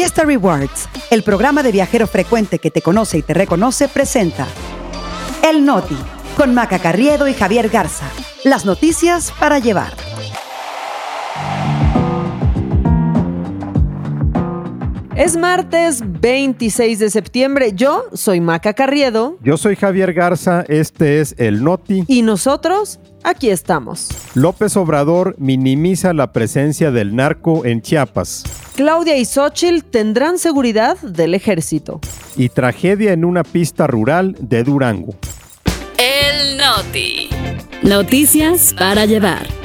Fiesta Rewards, el programa de viajero frecuente que te conoce y te reconoce, presenta El Noti, con Maca Carriedo y Javier Garza. Las noticias para llevar. Es martes 26 de septiembre. Yo soy Maca Carriedo. Yo soy Javier Garza. Este es El Noti. Y nosotros aquí estamos. López Obrador minimiza la presencia del narco en Chiapas. Claudia y Xochitl tendrán seguridad del ejército. Y tragedia en una pista rural de Durango. El Noti. Noticias para llevar.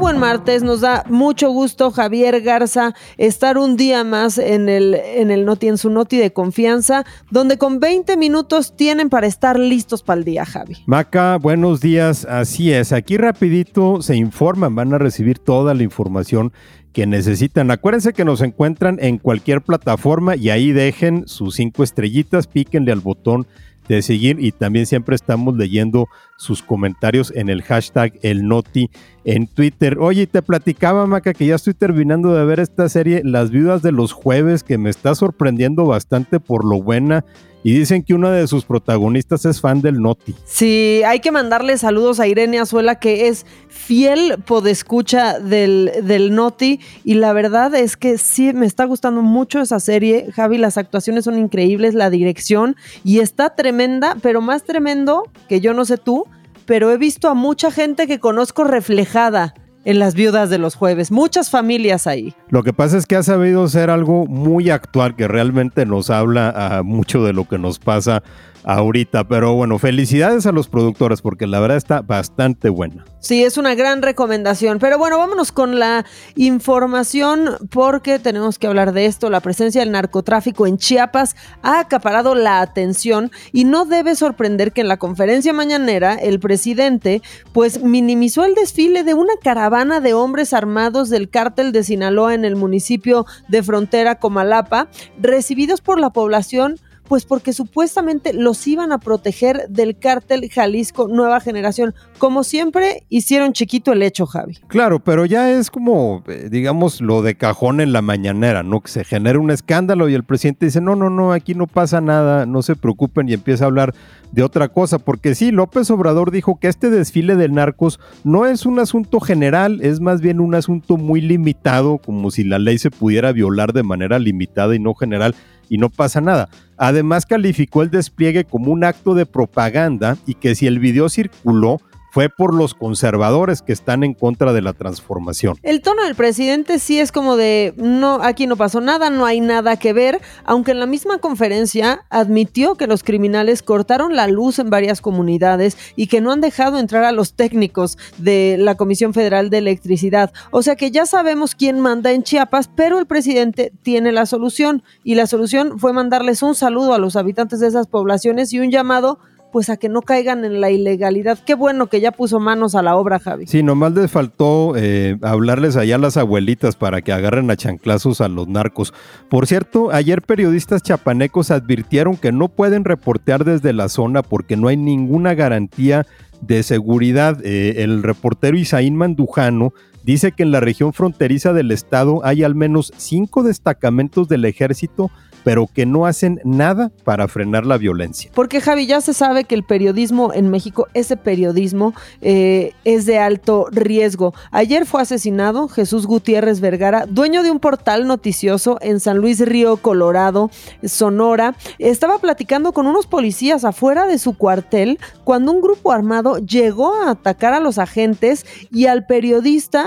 Buen martes, nos da mucho gusto Javier Garza estar un día más en el, en el Noti, en su Noti de confianza, donde con 20 minutos tienen para estar listos para el día, Javi. Maca, buenos días, así es, aquí rapidito se informan, van a recibir toda la información que necesitan. Acuérdense que nos encuentran en cualquier plataforma y ahí dejen sus cinco estrellitas, píquenle al botón de seguir y también siempre estamos leyendo sus comentarios en el hashtag el noti en Twitter. Oye, te platicaba, Maca, que ya estoy terminando de ver esta serie Las viudas de los jueves, que me está sorprendiendo bastante por lo buena y dicen que una de sus protagonistas es fan del Noti. Sí, hay que mandarle saludos a Irene Azuela, que es fiel podescucha del, del Noti. Y la verdad es que sí, me está gustando mucho esa serie. Javi, las actuaciones son increíbles, la dirección. Y está tremenda, pero más tremendo que yo no sé tú, pero he visto a mucha gente que conozco reflejada en las viudas de los jueves. Muchas familias ahí. Lo que pasa es que ha sabido ser algo muy actual que realmente nos habla a mucho de lo que nos pasa ahorita. Pero bueno, felicidades a los productores porque la verdad está bastante buena. Sí, es una gran recomendación. Pero bueno, vámonos con la información porque tenemos que hablar de esto. La presencia del narcotráfico en Chiapas ha acaparado la atención y no debe sorprender que en la conferencia mañanera el presidente pues minimizó el desfile de una caravana de hombres armados del cártel de Sinaloa en el municipio de frontera Comalapa, recibidos por la población pues porque supuestamente los iban a proteger del cártel Jalisco Nueva Generación. Como siempre, hicieron chiquito el hecho, Javi. Claro, pero ya es como, eh, digamos, lo de cajón en la mañanera, ¿no? Que se genera un escándalo y el presidente dice, no, no, no, aquí no pasa nada, no se preocupen y empieza a hablar de otra cosa, porque sí, López Obrador dijo que este desfile de narcos no es un asunto general, es más bien un asunto muy limitado, como si la ley se pudiera violar de manera limitada y no general y no pasa nada. Además calificó el despliegue como un acto de propaganda y que si el video circuló fue por los conservadores que están en contra de la transformación. El tono del presidente sí es como de, no, aquí no pasó nada, no hay nada que ver, aunque en la misma conferencia admitió que los criminales cortaron la luz en varias comunidades y que no han dejado entrar a los técnicos de la Comisión Federal de Electricidad. O sea que ya sabemos quién manda en Chiapas, pero el presidente tiene la solución y la solución fue mandarles un saludo a los habitantes de esas poblaciones y un llamado pues a que no caigan en la ilegalidad. Qué bueno que ya puso manos a la obra, Javi. Sí, nomás les faltó eh, hablarles allá a las abuelitas para que agarren a chanclazos a los narcos. Por cierto, ayer periodistas chapanecos advirtieron que no pueden reportear desde la zona porque no hay ninguna garantía de seguridad. Eh, el reportero Isaín Mandujano dice que en la región fronteriza del estado hay al menos cinco destacamentos del ejército pero que no hacen nada para frenar la violencia. Porque Javi, ya se sabe que el periodismo en México, ese periodismo eh, es de alto riesgo. Ayer fue asesinado Jesús Gutiérrez Vergara, dueño de un portal noticioso en San Luis Río Colorado, Sonora. Estaba platicando con unos policías afuera de su cuartel cuando un grupo armado llegó a atacar a los agentes y al periodista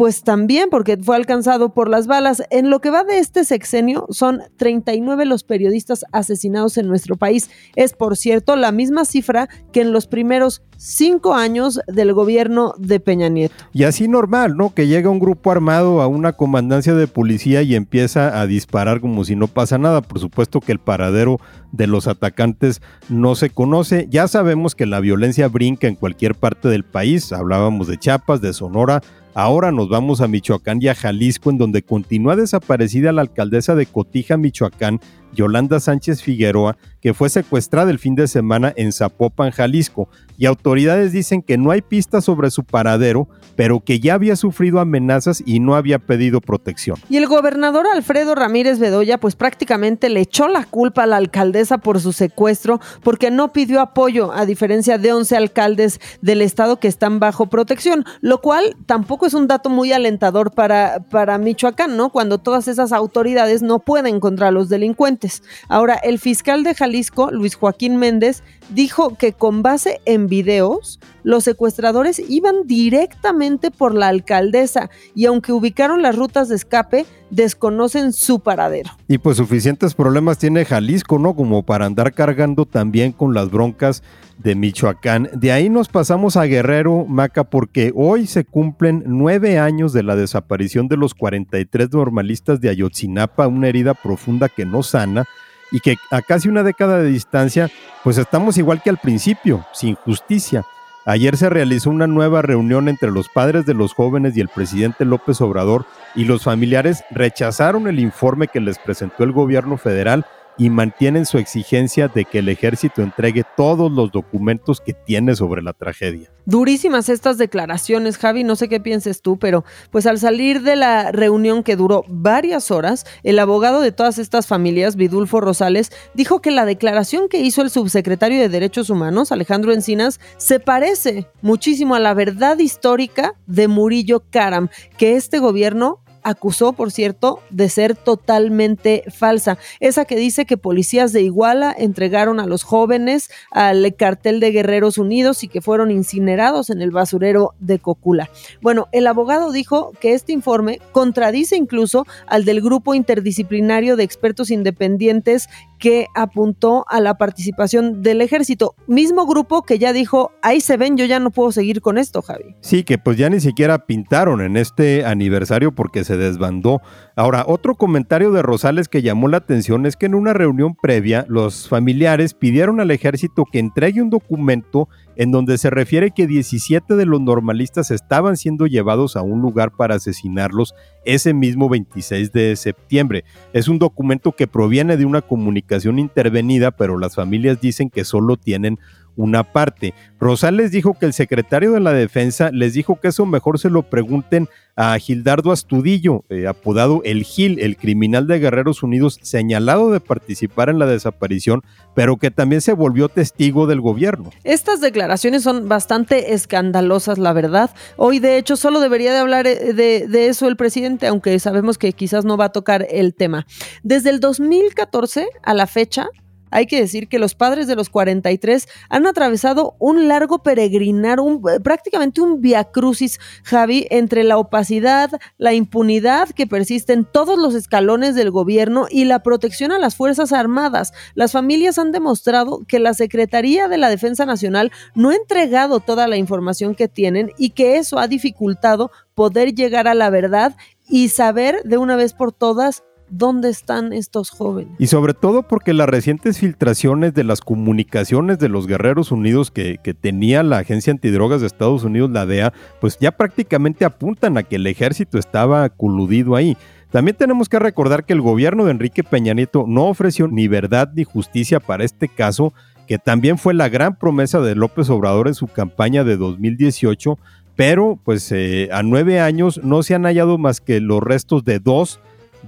pues también porque fue alcanzado por las balas. En lo que va de este sexenio, son 39 los periodistas asesinados en nuestro país. Es, por cierto, la misma cifra que en los primeros cinco años del gobierno de Peña Nieto. Y así normal, ¿no? Que llega un grupo armado a una comandancia de policía y empieza a disparar como si no pasa nada. Por supuesto que el paradero de los atacantes no se conoce. Ya sabemos que la violencia brinca en cualquier parte del país. Hablábamos de Chiapas, de Sonora, Ahora nos vamos a Michoacán y a Jalisco, en donde continúa desaparecida la alcaldesa de Cotija, Michoacán, Yolanda Sánchez Figueroa, que fue secuestrada el fin de semana en Zapopan, Jalisco, y autoridades dicen que no hay pistas sobre su paradero, pero que ya había sufrido amenazas y no había pedido protección. Y el gobernador Alfredo Ramírez Bedoya pues prácticamente le echó la culpa a la alcaldesa por su secuestro porque no pidió apoyo, a diferencia de 11 alcaldes del estado que están bajo protección, lo cual tampoco es un dato muy alentador para, para Michoacán, ¿no? Cuando todas esas autoridades no pueden contra los delincuentes. Ahora, el fiscal de Jalisco, Luis Joaquín Méndez, dijo que con base en videos, los secuestradores iban directamente por la alcaldesa y aunque ubicaron las rutas de escape, desconocen su paradero. Y pues suficientes problemas tiene Jalisco, ¿no? Como para andar cargando también con las broncas de Michoacán. De ahí nos pasamos a Guerrero, Maca, porque hoy se cumplen nueve años de la desaparición de los 43 normalistas de Ayotzinapa, una herida profunda que no sana y que a casi una década de distancia, pues estamos igual que al principio, sin justicia. Ayer se realizó una nueva reunión entre los padres de los jóvenes y el presidente López Obrador y los familiares rechazaron el informe que les presentó el gobierno federal y mantienen su exigencia de que el ejército entregue todos los documentos que tiene sobre la tragedia. Durísimas estas declaraciones, Javi, no sé qué pienses tú, pero pues al salir de la reunión que duró varias horas, el abogado de todas estas familias, Vidulfo Rosales, dijo que la declaración que hizo el subsecretario de Derechos Humanos, Alejandro Encinas, se parece muchísimo a la verdad histórica de Murillo Karam, que este gobierno acusó, por cierto, de ser totalmente falsa. Esa que dice que policías de Iguala entregaron a los jóvenes al cartel de Guerreros Unidos y que fueron incinerados en el basurero de Cocula. Bueno, el abogado dijo que este informe contradice incluso al del grupo interdisciplinario de expertos independientes que apuntó a la participación del ejército. Mismo grupo que ya dijo, ahí se ven, yo ya no puedo seguir con esto, Javi. Sí, que pues ya ni siquiera pintaron en este aniversario porque se desbandó. Ahora, otro comentario de Rosales que llamó la atención es que en una reunión previa los familiares pidieron al ejército que entregue un documento en donde se refiere que 17 de los normalistas estaban siendo llevados a un lugar para asesinarlos ese mismo 26 de septiembre. Es un documento que proviene de una comunicación intervenida, pero las familias dicen que solo tienen una parte. Rosales dijo que el secretario de la defensa les dijo que eso mejor se lo pregunten a Gildardo Astudillo, eh, apodado El Gil, el criminal de Guerreros Unidos, señalado de participar en la desaparición, pero que también se volvió testigo del gobierno. Estas declaraciones son bastante escandalosas, la verdad. Hoy, de hecho, solo debería de hablar eh, de, de eso el presidente, aunque sabemos que quizás no va a tocar el tema. Desde el 2014 a la fecha, hay que decir que los padres de los 43 han atravesado un largo peregrinar, un, eh, prácticamente un viacrucis, Javi, entre la opacidad, la impunidad que persiste en todos los escalones del gobierno y la protección a las Fuerzas Armadas. Las familias han demostrado que la Secretaría de la Defensa Nacional no ha entregado toda la información que tienen y que eso ha dificultado poder llegar a la verdad y saber de una vez por todas ¿Dónde están estos jóvenes? Y sobre todo porque las recientes filtraciones de las comunicaciones de los Guerreros Unidos que, tenía la Agencia Antidrogas de Estados Unidos, la DEA, pues ya prácticamente apuntan a que el ejército estaba coludido ahí. También tenemos que recordar que el gobierno de Enrique Peña Nieto no ofreció ni verdad ni justicia para este caso, que también fue la gran promesa de López Obrador en su campaña de 2018, pero pues eh, a nueve años no se han hallado más que los restos de dos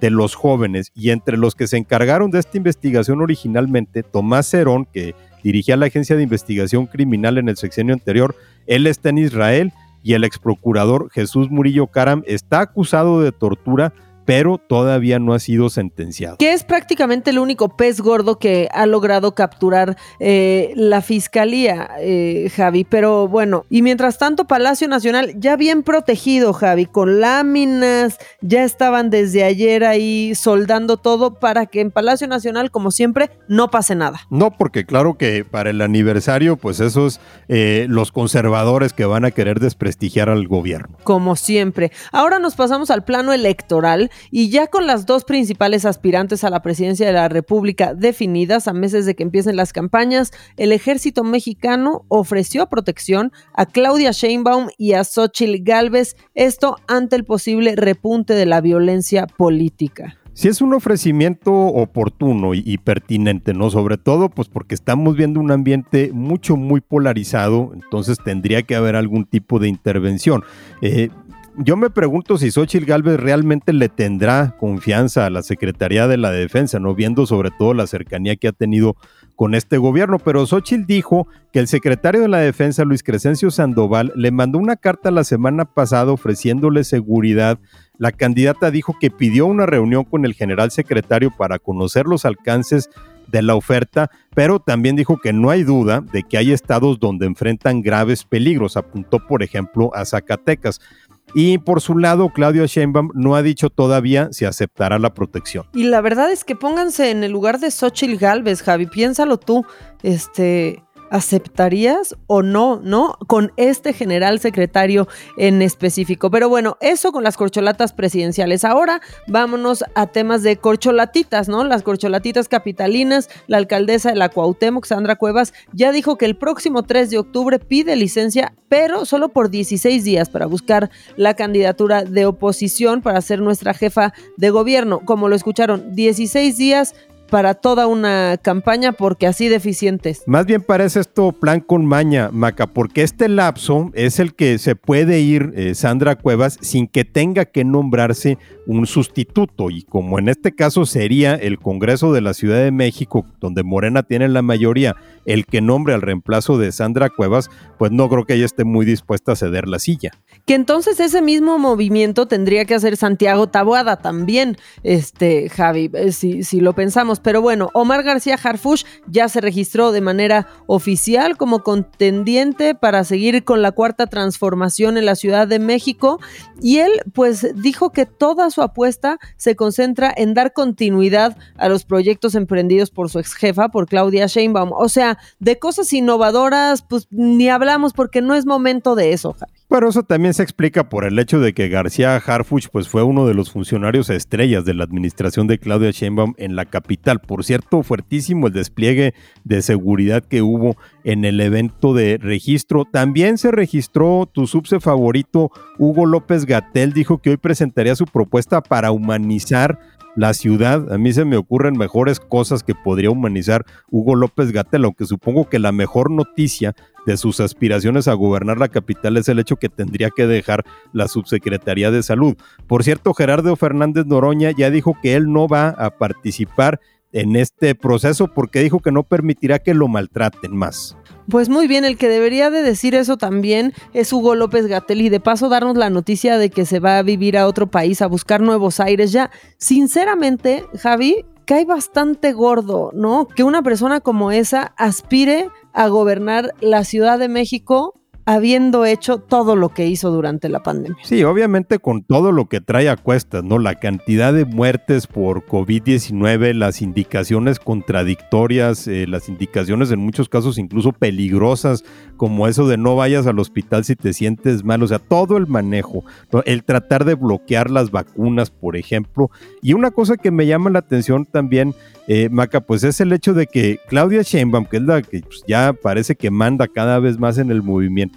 de los jóvenes y entre los que se encargaron de esta investigación originalmente, Tomás Cerón, que dirigía la Agencia de Investigación Criminal en el sexenio anterior, él está en Israel y el ex procurador Jesús Murillo Caram está acusado de tortura pero todavía no ha sido sentenciado. Que es prácticamente el único pez gordo que ha logrado capturar eh, la fiscalía, eh, Javi. Pero bueno, y mientras tanto, Palacio Nacional ya bien protegido, Javi, con láminas, ya estaban desde ayer ahí soldando todo para que en Palacio Nacional, como siempre, no pase nada. No, porque claro que para el aniversario, pues esos eh, los conservadores que van a querer desprestigiar al gobierno. Como siempre. Ahora nos pasamos al plano electoral y ya con las dos principales aspirantes a la presidencia de la República definidas a meses de que empiecen las campañas, el ejército mexicano ofreció protección a Claudia Sheinbaum y a Xochitl Galvez, esto ante el posible repunte de la violencia política. Sí es un ofrecimiento oportuno y, pertinente, ¿no? Sobre todo, pues porque estamos viendo un ambiente mucho, muy polarizado, entonces tendría que haber algún tipo de intervención. Eh, yo me pregunto si Xochitl Galvez realmente le tendrá confianza a la Secretaría de la Defensa, ¿no? Viendo sobre todo la cercanía que ha tenido con este gobierno, pero Xochitl dijo que el secretario de la Defensa, Luis Crescencio Sandoval, le mandó una carta la semana pasada ofreciéndole seguridad. La candidata dijo que pidió una reunión con el general secretario para conocer los alcances de la oferta, pero también dijo que no hay duda de que hay estados donde enfrentan graves peligros. Apuntó, por ejemplo, a Zacatecas. Y por su lado, Claudio Sheinbaum no ha dicho todavía si aceptará la protección. Y la verdad es que pónganse en el lugar de Xochitl Galvez, Javi, piénsalo tú. Este, ¿aceptarías o no, no? Con este general secretario en específico. Pero bueno, eso con las corcholatas presidenciales. Ahora vámonos a temas de corcholatitas, ¿no? Las corcholatitas capitalinas. La alcaldesa de la Cuauhtémoc, Sandra Cuevas, ya dijo que el próximo 3 de octubre pide licencia, pero solo por 16 días para buscar la candidatura de oposición para ser nuestra jefa de gobierno. Como lo escucharon, 16 días para toda una campaña porque así deficientes. Más bien parece esto plan con maña, Maca, porque este lapso es el que se puede ir eh, Sandra Cuevas sin que tenga que nombrarse un sustituto y como en este caso sería el Congreso de la Ciudad de México, donde Morena tiene la mayoría, el que nombre al reemplazo de Sandra Cuevas, pues no creo que ella esté muy dispuesta a ceder la silla. Que entonces ese mismo movimiento tendría que hacer Santiago Taboada también, este Javi, eh, si, si lo pensamos pero bueno, Omar García Harfush ya se registró de manera oficial como contendiente para seguir con la cuarta transformación en la Ciudad de México y él pues dijo que toda su apuesta se concentra en dar continuidad a los proyectos emprendidos por su ex jefa, por Claudia Sheinbaum. O sea, de cosas innovadoras pues ni hablamos porque no es momento de eso. Pero eso también se explica por el hecho de que García Harfuch pues fue uno de los funcionarios estrellas de la administración de Claudia Sheinbaum en la capital. Por cierto, fuertísimo el despliegue de seguridad que hubo en el evento de registro. También se registró tu subse favorito, Hugo López Gatel, dijo que hoy presentaría su propuesta para humanizar la ciudad. A mí se me ocurren mejores cosas que podría humanizar Hugo López Gatel, aunque supongo que la mejor noticia de sus aspiraciones a gobernar la capital es el hecho que tendría que dejar la subsecretaría de salud. Por cierto, Gerardo Fernández Noroña ya dijo que él no va a participar en este proceso porque dijo que no permitirá que lo maltraten más. Pues muy bien, el que debería de decir eso también es Hugo López Gatel y de paso darnos la noticia de que se va a vivir a otro país a buscar nuevos aires. Ya, sinceramente, Javi, cae bastante gordo, ¿no? Que una persona como esa aspire a gobernar la Ciudad de México habiendo hecho todo lo que hizo durante la pandemia. Sí, obviamente con todo lo que trae a cuestas, ¿no? La cantidad de muertes por COVID-19, las indicaciones contradictorias, eh, las indicaciones en muchos casos incluso peligrosas, como eso de no vayas al hospital si te sientes mal, o sea, todo el manejo, el tratar de bloquear las vacunas, por ejemplo. Y una cosa que me llama la atención también, eh, Maca, pues es el hecho de que Claudia Sheinbaum, que es la que pues, ya parece que manda cada vez más en el movimiento,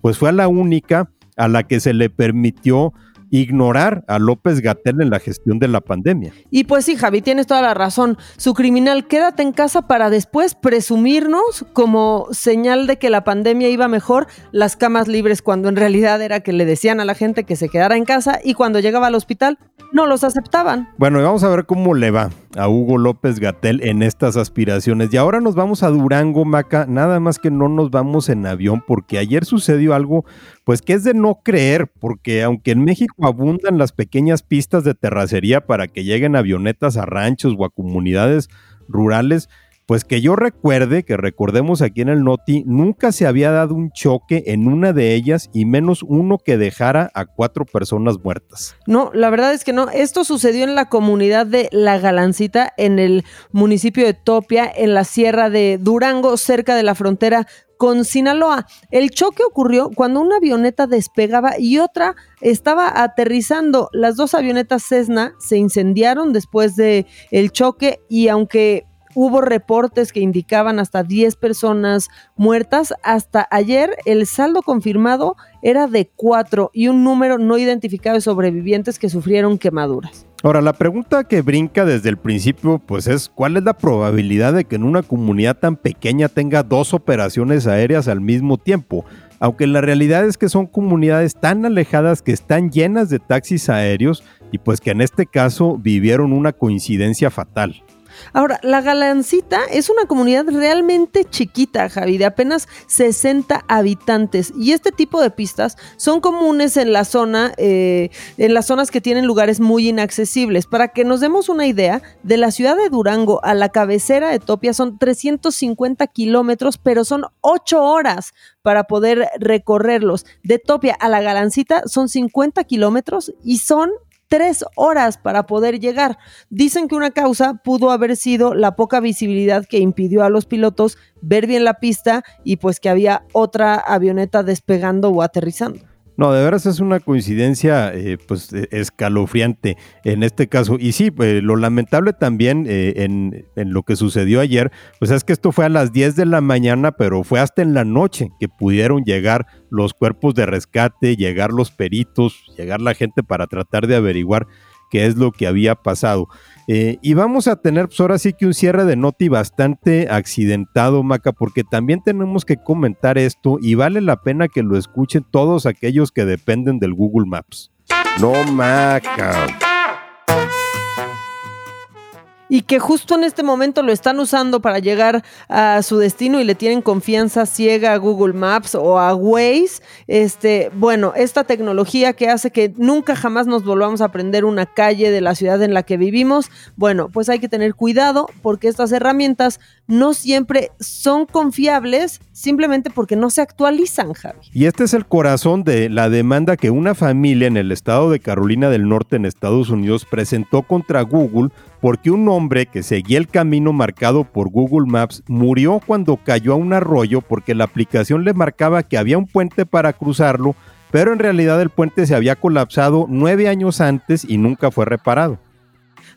pues fue la única a la que se le permitió ignorar a López Gatel en la gestión de la pandemia. Y pues sí, Javi, tienes toda la razón. Su criminal, quédate en casa para después presumirnos como señal de que la pandemia iba mejor las camas libres cuando en realidad era que le decían a la gente que se quedara en casa y cuando llegaba al hospital no los aceptaban. Bueno, y vamos a ver cómo le va a Hugo López Gatel en estas aspiraciones. Y ahora nos vamos a Durango, Maca, nada más que no nos vamos en avión porque ayer sucedió algo pues que es de no creer, porque aunque en México abundan las pequeñas pistas de terracería para que lleguen avionetas a ranchos o a comunidades rurales, pues que yo recuerde, que recordemos aquí en el Noti, nunca se había dado un choque en una de ellas y menos uno que dejara a cuatro personas muertas. No, la verdad es que no. Esto sucedió en la comunidad de La Galancita, en el municipio de Topia, en la sierra de Durango, cerca de la frontera con Sinaloa. El choque ocurrió cuando una avioneta despegaba y otra estaba aterrizando. Las dos avionetas Cessna se incendiaron después de el choque y aunque hubo reportes que indicaban hasta 10 personas muertas. Hasta ayer el saldo confirmado era de 4 y un número no identificado de sobrevivientes que sufrieron quemaduras. Ahora, la pregunta que brinca desde el principio, pues es, ¿cuál es la probabilidad de que en una comunidad tan pequeña tenga dos operaciones aéreas al mismo tiempo? Aunque la realidad es que son comunidades tan alejadas que están llenas de taxis aéreos y pues que en este caso vivieron una coincidencia fatal. Ahora, La Galancita es una comunidad realmente chiquita, Javi, de apenas 60 habitantes. Y este tipo de pistas son comunes en la zona, eh, en las zonas que tienen lugares muy inaccesibles. Para que nos demos una idea, de la ciudad de Durango a la cabecera de Topia son 350 kilómetros, pero son 8 horas para poder recorrerlos. De Topia a la Galancita son 50 kilómetros y son tres horas para poder llegar. Dicen que una causa pudo haber sido la poca visibilidad que impidió a los pilotos ver bien la pista y pues que había otra avioneta despegando o aterrizando. No, de veras es una coincidencia eh, pues e, escalofriante en este caso. Y sí, pues, lo lamentable también eh, en, en, lo que sucedió ayer, pues es que esto fue a las 10 de la mañana, pero fue hasta en la noche que pudieron llegar los cuerpos de rescate, llegar los peritos, llegar la gente para tratar de averiguar qué es lo que había pasado. Eh, y vamos a tener pues ahora sí que un cierre de noti bastante accidentado, Maca, porque también tenemos que comentar esto y vale la pena que lo escuchen todos aquellos que dependen del Google Maps. No, Maca y que justo en este momento lo están usando para llegar a su destino y le tienen confianza ciega a Google Maps o a Waze, este, bueno, esta tecnología que hace que nunca jamás nos volvamos a aprender una calle de la ciudad en la que vivimos, bueno, pues hay que tener cuidado porque estas herramientas no siempre son confiables simplemente porque no se actualizan, Javi. Y este es el corazón de la demanda que una familia en el estado de Carolina del Norte en Estados Unidos presentó contra Google porque un hombre que seguía el camino marcado por Google Maps murió cuando cayó a un arroyo porque la aplicación le marcaba que había un puente para cruzarlo, pero en realidad el puente se había colapsado nueve años antes y nunca fue reparado.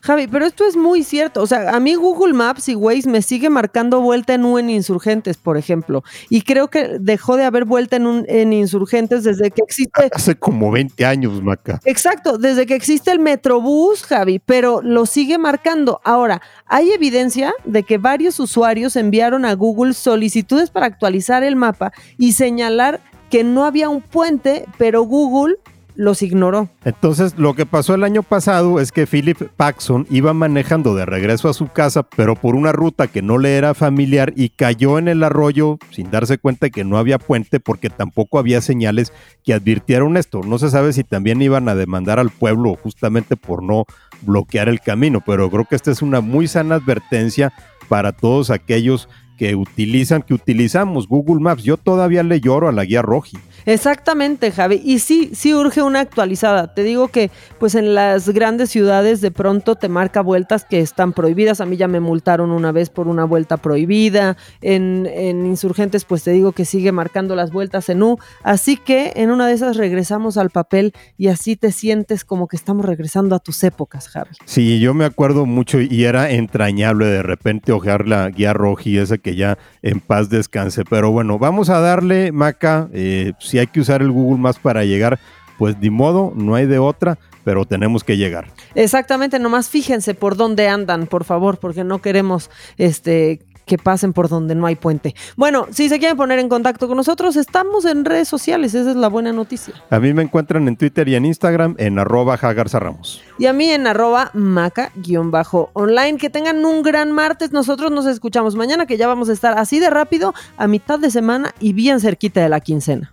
Javi, pero esto es muy cierto. O sea, a mí Google Maps y Waze me sigue marcando vuelta en U en Insurgentes, por ejemplo. Y creo que dejó de haber vuelta en, un, en Insurgentes desde que existe. Hace como 20 años, Maca. Exacto, desde que existe el Metrobús, Javi, pero lo sigue marcando. Ahora, hay evidencia de que varios usuarios enviaron a Google solicitudes para actualizar el mapa y señalar que no había un puente, pero Google los ignoró. Entonces, lo que pasó el año pasado es que Philip Paxson iba manejando de regreso a su casa, pero por una ruta que no le era familiar y cayó en el arroyo sin darse cuenta que no había puente porque tampoco había señales que advirtieron esto. No se sabe si también iban a demandar al pueblo justamente por no bloquear el camino, pero creo que esta es una muy sana advertencia para todos aquellos que utilizan, que utilizamos Google Maps. Yo todavía le lloro a la guía roji. Exactamente, Javi. Y sí, sí urge una actualizada. Te digo que pues en las grandes ciudades de pronto te marca vueltas que están prohibidas. A mí ya me multaron una vez por una vuelta prohibida. En, en Insurgentes pues te digo que sigue marcando las vueltas en U. Así que en una de esas regresamos al papel y así te sientes como que estamos regresando a tus épocas, Javi. Sí, yo me acuerdo mucho y era entrañable de repente ojear la guía roja y esa que ya en paz descanse. Pero bueno, vamos a darle, Maca, eh, si hay que usar el Google Maps para llegar, pues de modo, no hay de otra, pero tenemos que llegar. Exactamente, nomás fíjense por dónde andan, por favor, porque no queremos este que pasen por donde no hay puente. Bueno, si se quieren poner en contacto con nosotros, estamos en redes sociales, esa es la buena noticia. A mí me encuentran en Twitter y en Instagram en arroba Ramos. Y a mí en arroba maca-online. Que tengan un gran martes, nosotros nos escuchamos mañana, que ya vamos a estar así de rápido, a mitad de semana y bien cerquita de la quincena.